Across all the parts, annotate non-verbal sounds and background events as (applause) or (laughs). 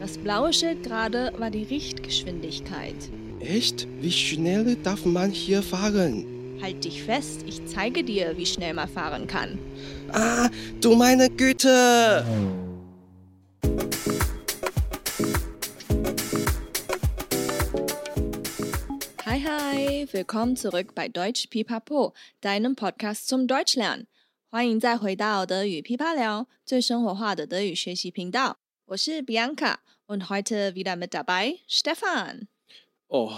Das blaue Schild gerade war die Richtgeschwindigkeit. Echt? Wie schnell darf man hier fahren? Halt dich fest, ich zeige dir, wie schnell man fahren kann. Ah, du meine Güte! Hi, hi, willkommen zurück bei Deutsch Pipapo, deinem Podcast zum Deutschlernen。欢迎再回到德语噼啪聊，最生活化的德语学习频道。 我是 Bianca，und heute wieder mit dabei Stefan。哦，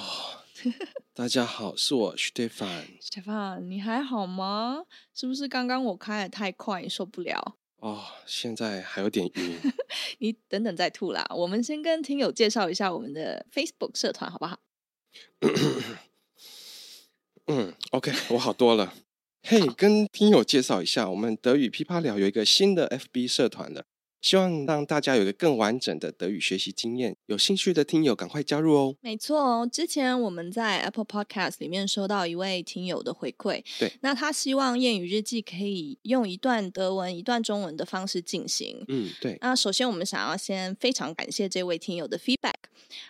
大家好，是我 Stefan。(laughs) Stefan，你还好吗？是不是刚刚我开的太快，你受不了？哦，现在还有点晕。(laughs) 你等等再吐啦。我们先跟听友介绍一下我们的 Facebook 社团，好不好？嗯，OK，我好多了。嘿、hey，跟听友介绍一下，我们德语噼啪聊有一个新的 FB 社团了，希望让大家有一个更完整的德语学习经验。有兴趣的听友赶快加入哦。没错哦，之前我们在 Apple Podcast 里面收到一位听友的回馈，对，那他希望谚语日记可以用一段德文、一段中文的方式进行。嗯，对。那首先我们想要先非常感谢这位听友的 feedback。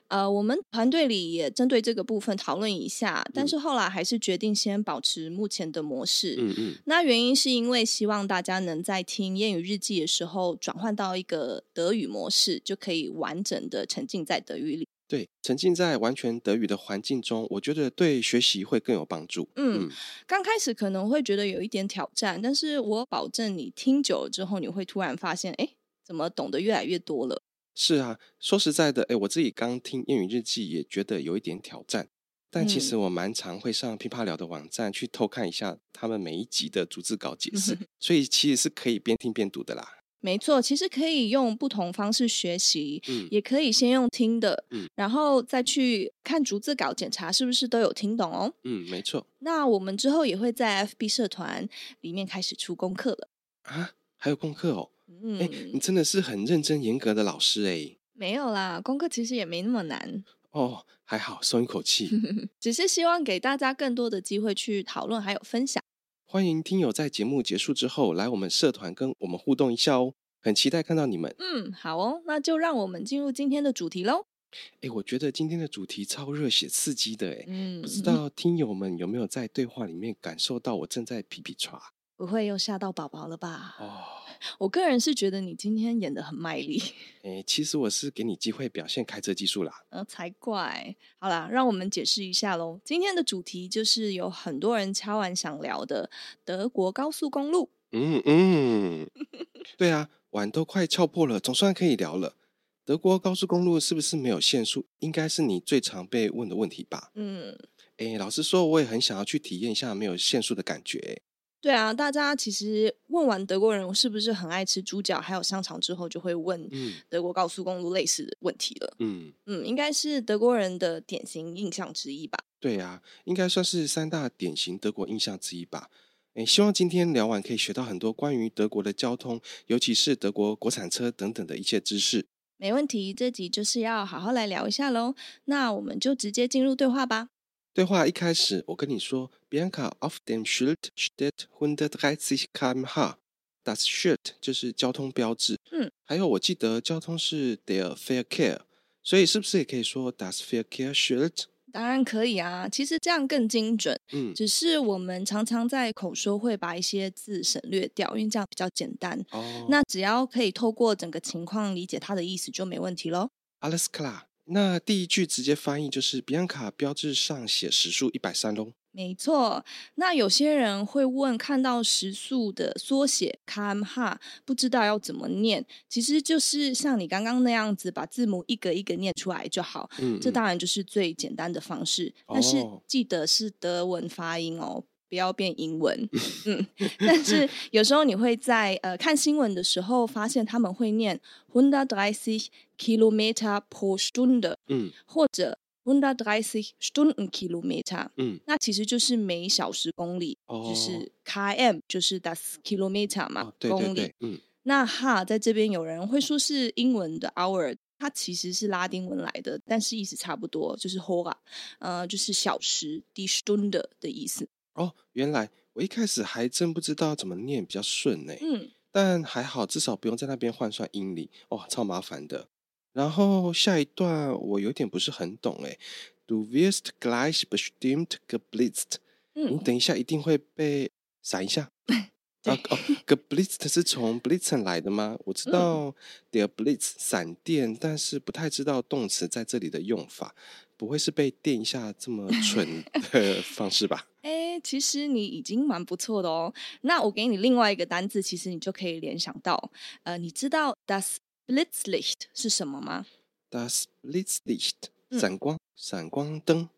呃，我们团队里也针对这个部分讨论一下，但是后来还是决定先保持目前的模式。嗯嗯。那原因是因为希望大家能在听谚语日记的时候转换到一个德语模式，就可以完整的沉浸在德语里。对，沉浸在完全德语的环境中，我觉得对学习会更有帮助。嗯，刚开始可能会觉得有一点挑战，但是我保证你听久了之后，你会突然发现，哎，怎么懂得越来越多了。是啊，说实在的，诶，我自己刚听谚语日记也觉得有一点挑战，但其实我蛮常会上噼啪聊的网站去偷看一下他们每一集的逐字稿解释，所以其实是可以边听边读的啦。没错，其实可以用不同方式学习，嗯，也可以先用听的，嗯，然后再去看逐字稿检查是不是都有听懂哦。嗯，没错。那我们之后也会在 FB 社团里面开始出功课了啊，还有功课哦。嗯，你真的是很认真严格的老师哎。没有啦，功课其实也没那么难。哦，还好，松一口气。(laughs) 只是希望给大家更多的机会去讨论还有分享。欢迎听友在节目结束之后来我们社团跟我们互动一下哦，很期待看到你们。嗯，好哦，那就让我们进入今天的主题喽。哎，我觉得今天的主题超热血刺激的哎，嗯，不知道听友们有没有在对话里面感受到我正在皮皮剉？不会又吓到宝宝了吧？哦。我个人是觉得你今天演的很卖力。(laughs) 诶，其实我是给你机会表现开车技术啦。呃，才怪。好啦，让我们解释一下喽。今天的主题就是有很多人敲完想聊的德国高速公路。嗯嗯，对啊，碗都快敲破了，总算可以聊了。德国高速公路是不是没有限速？应该是你最常被问的问题吧？嗯。诶，老实说，我也很想要去体验一下没有限速的感觉。对啊，大家其实问完德国人是不是很爱吃猪脚还有香肠之后，就会问德国高速公路类似的问题了。嗯嗯，应该是德国人的典型印象之一吧？对啊，应该算是三大典型德国印象之一吧。诶，希望今天聊完可以学到很多关于德国的交通，尤其是德国国产车等等的一切知识。没问题，这集就是要好好来聊一下喽。那我们就直接进入对话吧。对话一开始，我跟你说，Bianca auf dem Schild steht 130 km/h。Das Schild 就是交通标志。嗯，还有我记得交通是 der Verkehr，所以是不是也可以说 das Verkehrsschild？当然可以啊，其实这样更精准。嗯，只是我们常常在口说会把一些字省略掉，因为这样比较简单。哦，那只要可以透过整个情况理解它的意思就没问题喽。Alles klar。那第一句直接翻译就是：Bianca 标志上写时速一百三喽。没错。那有些人会问，看到时速的缩写 km/h，不知道要怎么念。其实就是像你刚刚那样子，把字母一个一个念出来就好。嗯，嗯，这当然就是最简单的方式。但是记得是德文发音哦。不要变英文，嗯，但是有时候你会在呃看新闻的时候发现他们会念 hundertdreißig Kilometer pro Stunde，嗯，或者130 Stundenkilometer，嗯，那其实就是每小时公里，哦、就是 km 就是 das Kilometer 嘛，哦、对对对公里。嗯，那哈在这边有人会说是英文的 hour，它其实是拉丁文来的，但是意思差不多，就是 hora，呃，就是小时，die Stunde 的意思。哦，原来我一开始还真不知道怎么念比较顺呢。嗯，但还好，至少不用在那边换算英里，哦，超麻烦的。然后下一段我有点不是很懂诶，Du wirst gleich bestimmt geblitzt。嗯，你等一下一定会被闪一下。(laughs) 啊哦，geblitzt 是从 blitzen 来的吗？我知道 der Blitz 闪电，但是不太知道动词在这里的用法。不会是被电一下这么蠢的方式吧？哎，(laughs) 其实你已经蛮不错的哦。那我给你另外一个单字，其实你就可以联想到，呃，你知道 das Blitzlicht 是什么吗？Das Blitzlicht，闪光，嗯、闪光灯。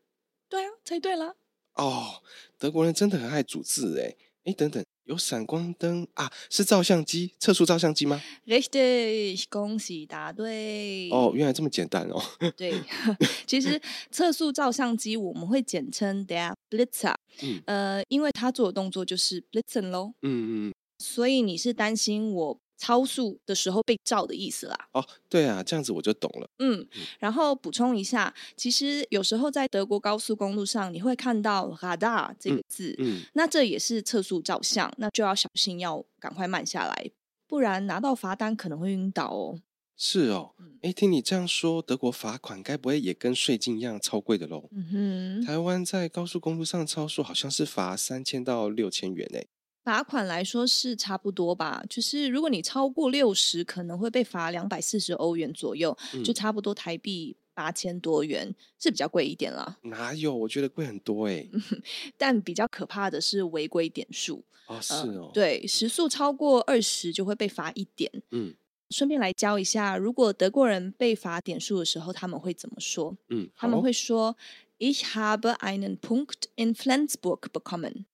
对啊，猜对了。哦，德国人真的很爱组字哎。哎，等等，有闪光灯啊？是照相机，测速照相机吗？Richtig，恭喜答对。哦，原来这么简单哦。(laughs) 对，(laughs) 其实测速照相机我们会简称 der Blitzer。嗯，呃，因为他做的动作就是 blitzen 喽。嗯嗯。所以你是担心我超速的时候被照的意思啦？哦，对啊，这样子我就懂了。嗯，然后补充一下，其实有时候在德国高速公路上，你会看到 Radar 这个字，嗯，嗯，那这也是测速照相，那就要小心，要赶快慢下来，不然拿到罚单可能会晕倒哦。是哦，哎，听你这样说，德国罚款该不会也跟税金一样超贵的喽？嗯哼，台湾在高速公路上超速好像是罚三千到六千元诶。罚款来说是差不多吧，就是如果你超过六十，可能会被罚两百四十欧元左右，嗯、就差不多台币八千多元，是比较贵一点啦。哪有？我觉得贵很多哎。(laughs) 但比较可怕的是违规点数哦，是哦，呃、对，时速超过二十就会被罚一点。嗯，顺便来教一下，如果德国人被罚点数的时候，他们会怎么说？嗯，他们会说：Ich habe einen Punkt in Flensburg bekommen。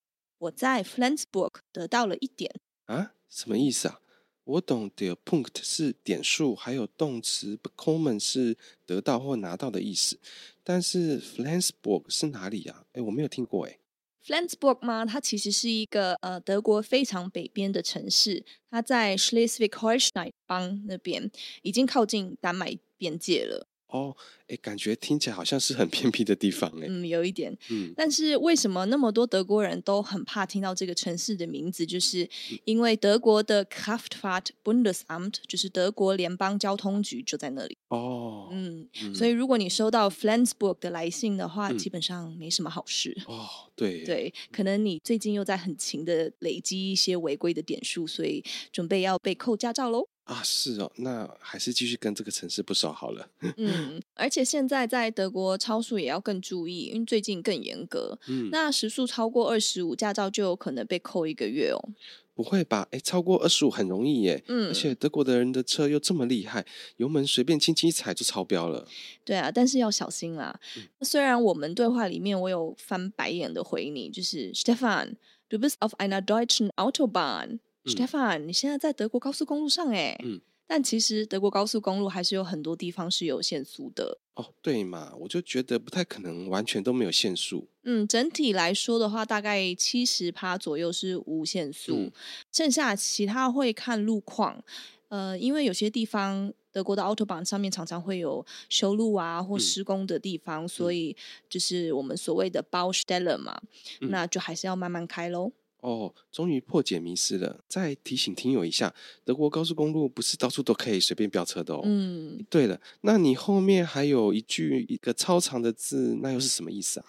我在 Flensburg 得到了一点啊？什么意思啊？我懂 der Punkt 是点数，还有动词 bekommen 是得到或拿到的意思。但是 Flensburg 是哪里呀？哎，我没有听过哎。Flensburg 吗？它其实是一个呃德国非常北边的城市，它在 Schleswig-Holstein 邦那边，已经靠近丹麦边界了。哦，哎，感觉听起来好像是很偏僻的地方哎。嗯，有一点。嗯，但是为什么那么多德国人都很怕听到这个城市的名字？就是因为德国的 Kraftfahrt-Bundesamt，就是德国联邦交通局就在那里。哦，嗯，嗯，所以如果你收到 Flensburg 的来信的话，嗯，基本上没什么好事。哦，对，对，可能你最近又在很勤的累积一些违规的点数，所以准备要被扣驾照喽。啊，是哦，那还是继续跟这个城市不熟好了。(laughs) 嗯，而且现在在德国超速也要更注意，因为最近更严格。嗯，那时速超过二十五，驾照就有可能被扣一个月哦。不会吧？哎，超过二十五很容易耶。嗯，而且德国的人的车又这么厉害，油门随便轻轻一踩就超标了。对啊，但是要小心啦。嗯，虽然我们对话里面我有翻白眼的回你，就是 Stefan，du bist auf einer deutschen Autobahn。Stefan，你现在在德国高速公路上哎，嗯，但其实德国高速公路还是有很多地方是有限速的哦。对嘛，我就觉得不太可能完全都没有限速。嗯，整体来说的话，大概七十趴左右是无限速，嗯，剩下其他会看路况。呃，因为有些地方德国的 Autobahn 上面常常会有修路啊或施工的地方，嗯，所以就是我们所谓的 Baustelle 嘛，嗯，那就还是要慢慢开喽。哦，终于破解迷思了。再提醒听友一下，德国高速公路不是到处都可以随便飙车的哦。嗯，对了，那你后面还有一句一个超长的字，那又是什么意思啊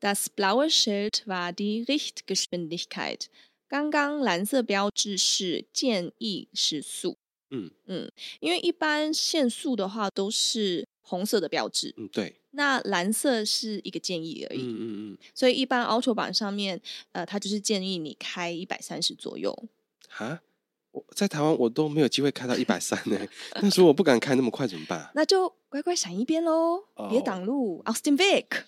？Das blaue Schild war die Richtgeschwindigkeit。刚刚蓝色标志是建议时速。嗯嗯，因为一般限速的话都是红色的标志。嗯，对。那蓝色是一个建议而已，嗯嗯嗯，所以一般 Autobahn 上面，呃，它就是建议你开一百三十左右。哈，我在台湾我都没有机会开到一百三呢，(laughs) 那时候我不敢开那么快怎么办？那就乖乖闪一边喽，别挡路。Aus dem Weg。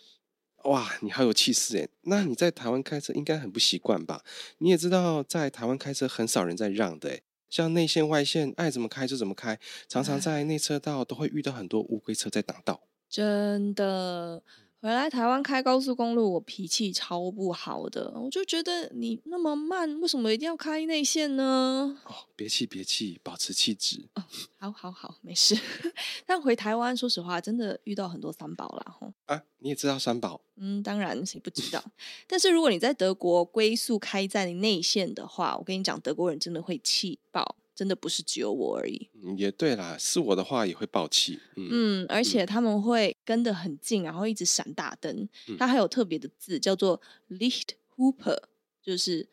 哇，你好有气势哎！那你在台湾开车应该很不习惯吧？你也知道，在台湾开车很少人在让的哎，像内线外线爱怎么开就怎么开，常常在内车道都会遇到很多乌龟车在挡道。真的。回来台湾开高速公路，我脾气超不好的，我就觉得你那么慢，为什么一定要开内线呢？哦，别气别气，保持气质。哦，好好好，没事。(laughs) 但回台湾，说实话，真的遇到很多三宝啦。吼啊，你也知道三宝？嗯，当然，谁不知道？但是如果你在德国龟速开在内线的话，我跟你讲，德国人真的会气爆。真的不是只有我而已。也对啦，是我的话也会爆气。嗯，嗯，而且他们会跟得很近，然后一直闪大灯。嗯、它还有特别的字叫做 Licht Hooper，就是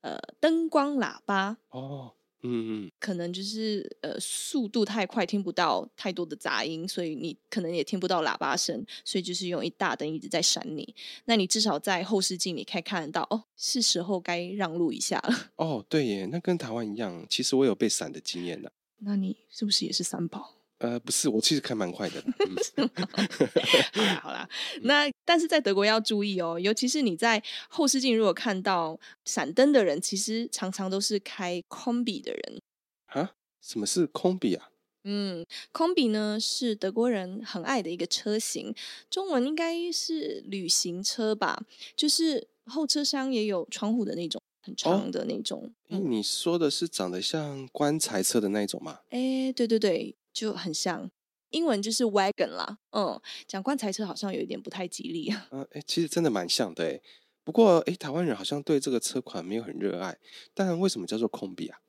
呃灯光喇叭。哦。嗯嗯，可能就是呃速度太快，听不到太多的杂音，所以你可能也听不到喇叭声，所以就是用一大灯一直在闪你。那你至少在后视镜里可以看得到，哦，是时候该让路一下了。哦，对耶，那跟台湾一样，其实我有被闪的经验的。那你是不是也是三宝？呃，不是，我其实开蛮快的。(laughs) 好啦好啦，那但是在德国要注意哦，尤其是你在后视镜如果看到闪灯的人，其实常常都是开 Kombi 的人。啊？什么是 Kombi 啊？嗯，Kombi 呢是德国人很爱的一个车型，中文应该是旅行车吧，就是后车厢也有窗户的那种，很长的那种。哦嗯、你说的是长得像棺材车的那种吗？哎，对对对。就很像，英文就是 wagon 啦，嗯，讲棺材车好像有一点不太吉利啊。嗯，哎，其实真的蛮像的哎。不过，哎，台湾人好像对这个车款没有很热爱。但为什么叫做 Kombi 啊？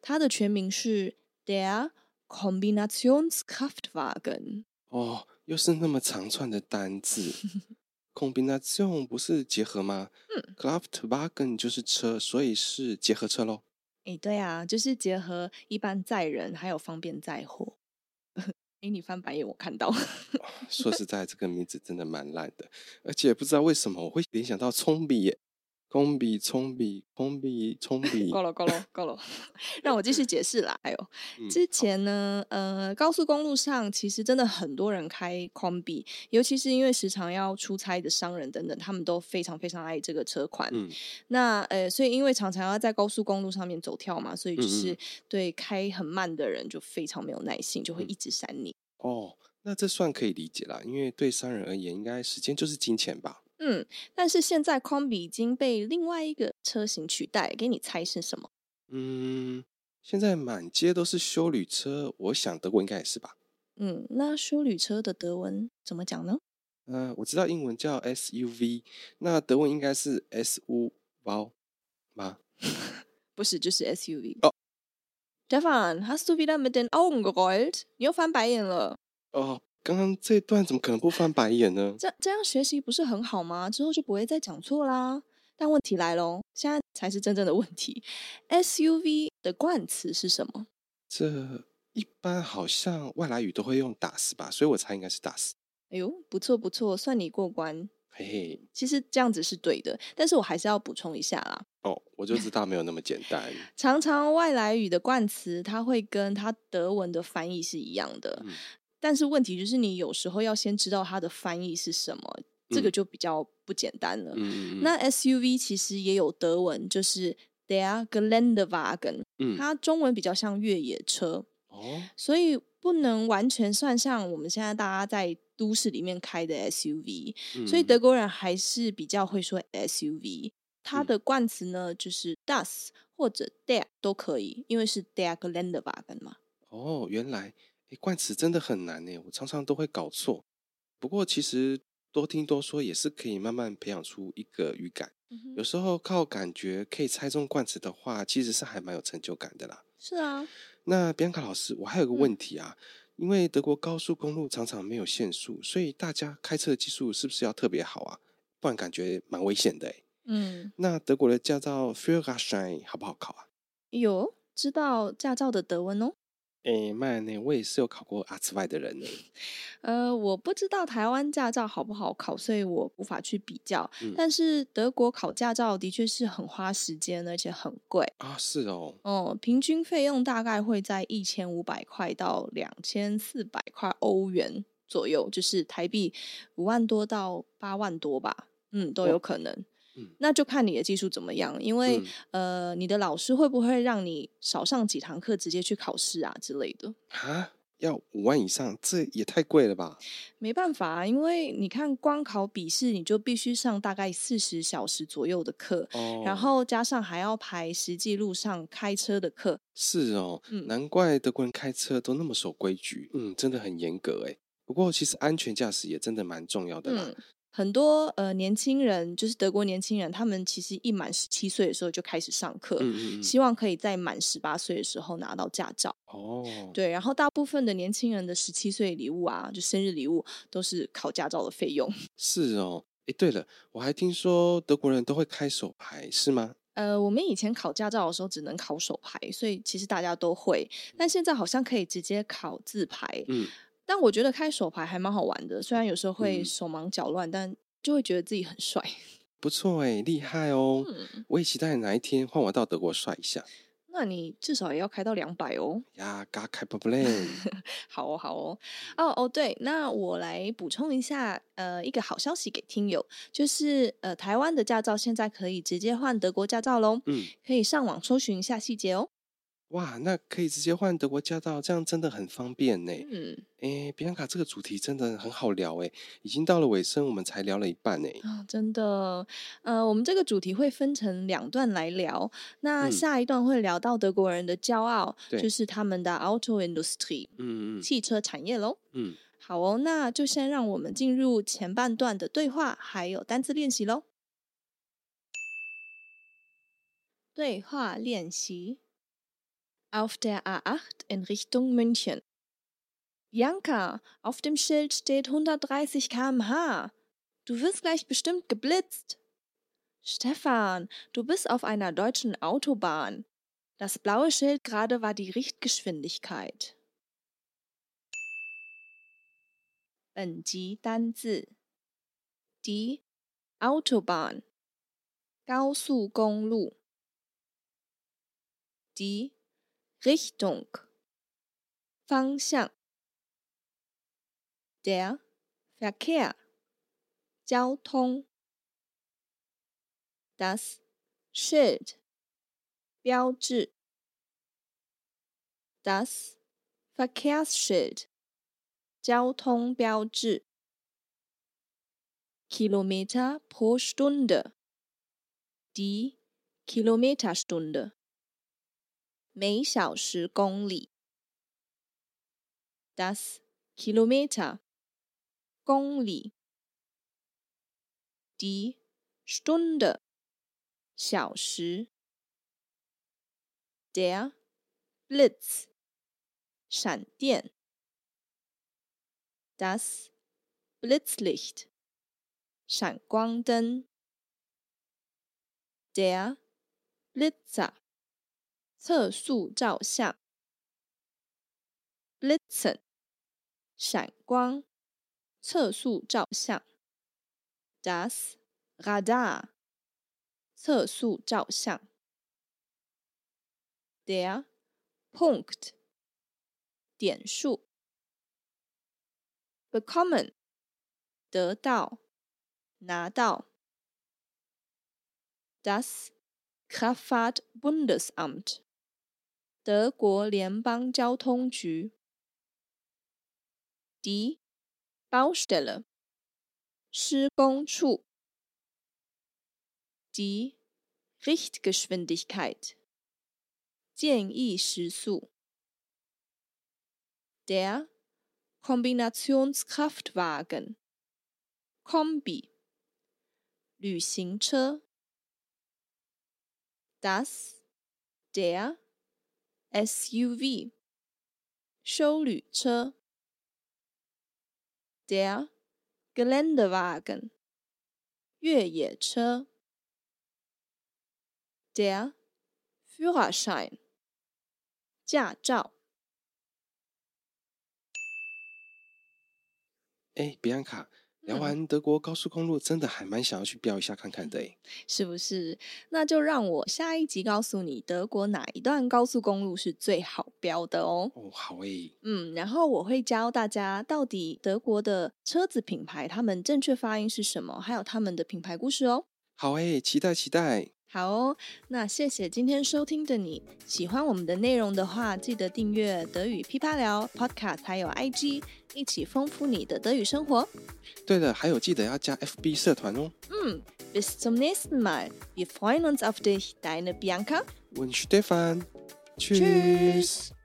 它的全名是 Der Kombinationskraftwagen。哦，又是那么长串的单字。(laughs) Kombination 不是结合吗？嗯，Kraftwagen 就是车，所以是结合车喽。哎，对啊，就是结合一般载人，还有方便载货。(laughs) 哎，你翻白眼，我看到。说实 (laughs) 在，这个名字真的蛮烂的，而且不知道为什么我会联想到葱笔耶。空比、葱比、空比、葱比，(laughs) 够了，够了，够了，(laughs) 让我继续解释啦。哎呦，之前呢，呃，高速公路上其实真的很多人开空比，尤其是因为时常要出差的商人等等，他们都非常非常爱这个车款。嗯，那呃，所以因为常常要在高速公路上面走跳嘛，所以就是对开很慢的人就非常没有耐心，就会一直闪你。哦，那这算可以理解啦，因为对商人而言，应该时间就是金钱吧。嗯，但是现在 Combi 已经被另外一个车型取代，给你猜是什么？嗯，现在满街都是修旅车，我想德国应该也是吧？嗯，那修旅车的德文怎么讲呢？嗯、呃，我知道英文叫 SUV，那德文应该是 SUV 吗？(laughs) 不是，就是 SUV。哦，Stefan，hast du wieder mit den Augen gerollt？你又翻白眼了。哦。刚刚这段怎么可能不翻白眼呢？这这样学习不是很好吗？之后就不会再讲错啦。但问题来喽，现在才是真正的问题。SUV 的冠词是什么？这一般好像外来语都会用 das 吧，所以我猜应该是 das。哎呦，不错不错，算你过关。嘿嘿，其实这样子是对的，但是我还是要补充一下啦。哦，我就知道没有那么简单。常常外来语的冠词，它会跟它德文的翻译是一样的。嗯但是问题就是，你有时候要先知道它的翻译是什么，嗯、这个就比较不简单了。嗯、那 SUV 其实也有德文，就是 Der Geländewagen，嗯，它中文比较像越野车。哦，所以不能完全算像我们现在大家在都市里面开的 SUV。嗯、所以德国人还是比较会说 SUV。它的冠词呢，就是 Das 或者 Der 都可以，因为是 Der Geländewagen 嘛。哦，原来。冠词真的很难呢，我常常都会搞错。不过其实多听多说也是可以慢慢培养出一个语感。嗯、有时候靠感觉可以猜中冠词的话，其实是还蛮有成就感的啦。是啊。那比安卡老师，我还有个问题啊，嗯、因为德国高速公路常常没有限速，所以大家开车的技术是不是要特别好啊？不然感觉蛮危险的诶。嗯。那德国的驾照 Führerschein 好不好考啊？有，知道驾照的德文哦。诶，麦呢，我也是有考过阿兹外的人呢。呃，我不知道台湾驾照好不好考，所以我无法去比较。嗯、但是德国考驾照的确是很花时间，而且很贵啊。是哦。哦，平均费用大概会在一千五百块到两千四百块欧元左右，就是台币五万多到八万多吧。嗯，都有可能。那就看你的技术怎么样，因为、嗯、呃，你的老师会不会让你少上几堂课，直接去考试啊之类的？啊，要五万以上，这也太贵了吧？没办法，因为你看，光考笔试你就必须上大概四十小时左右的课，哦，然后加上还要排实际路上开车的课。是哦，嗯，难怪德国人开车都那么守规矩，嗯，真的很严格诶。不过其实安全驾驶也真的蛮重要的啦。嗯很多呃年轻人，就是德国年轻人，他们其实一满十七岁的时候就开始上课，嗯嗯，希望可以在满十八岁的时候拿到驾照。哦，对，然后大部分的年轻人的十七岁礼物啊，就生日礼物都是考驾照的费用。(laughs) 是哦，哎，对了，我还听说德国人都会开手牌，是吗？呃，我们以前考驾照的时候只能考手牌，所以其实大家都会，但现在好像可以直接考自牌。嗯。但我觉得开手牌还蛮好玩的，虽然有时候会手忙脚乱，嗯、但就会觉得自己很帅。(laughs) 不错哎，厉害哦！嗯、我也期待哪一天换我到德国帅一下。那你至少也要开到两百哦。呀，嘎开不不累？好哦，好哦。哦哦，对，那我来补充一下，呃，一个好消息给听友，就是呃，台湾的驾照现在可以直接换德国驾照喽。嗯，可以上网搜寻一下细节哦。哇，那可以直接换德国驾照，这样真的很方便呢。嗯，哎，比安卡，这个主题真的很好聊哎，已经到了尾声，我们才聊了一半呢。啊、哦，真的，呃，我们这个主题会分成两段来聊。那下一段会聊到德国人的骄傲，嗯、就是他们的 Auto Industry，嗯嗯，汽车产业喽。嗯，好哦，那就先让我们进入前半段的对话，还有单字练习喽。对话练习。Auf der A8 in Richtung München. Bianca, auf dem Schild steht 130 km/h. Du wirst gleich bestimmt geblitzt. Stefan, du bist auf einer deutschen Autobahn. Das blaue Schild gerade war die Richtgeschwindigkeit. 本集单字 die Autobahn 高速公路 die Richtung 方向，der Verkehr 交通，das Schild 标志，das Verkehrsschild 交通标志，Kilometer pro Stunde die Kilometerstunde 每小时公里，das Kilometer 公里，die Stunde 小时，der Blitz 闪电，das Blitzlicht 闪光灯，der Blitzer 测速照相，Blitzen，闪光，测速照相，Das Radar，测速照相，Der Punkt，点数，Bekommen，得到，拿到，Das Kraftfahrt-Bundesamt。德国联邦交通局，Die Baustelle 施工处，Die Richtgeschwindigkeit 建议时速，Der Kombinationskraftwagen Kombi 旅行车，Das Der SUV，休旅车，Der Geländewagen，越野车，Der Führerschein，驾照。哎，比安卡。聊完德国高速公路，真的还蛮想要去飙一下看看的，是不是？那就让我下一集告诉你德国哪一段高速公路是最好飙的哦。哦，好诶。嗯，然后我会教大家到底德国的车子品牌，他们正确发音是什么，还有他们的品牌故事哦。好诶，期待期待。好哦，那谢谢今天收听的你。喜欢我们的内容的话，记得订阅德语噼啪聊 Podcast，还有 IG，一起丰富你的德语生活。对了，还有记得要加 FB 社团哦。嗯，Bis zum nächsten Mal. Wir freuen uns auf dich, deine Bianca und Stefan. Tschüss. Tschüss.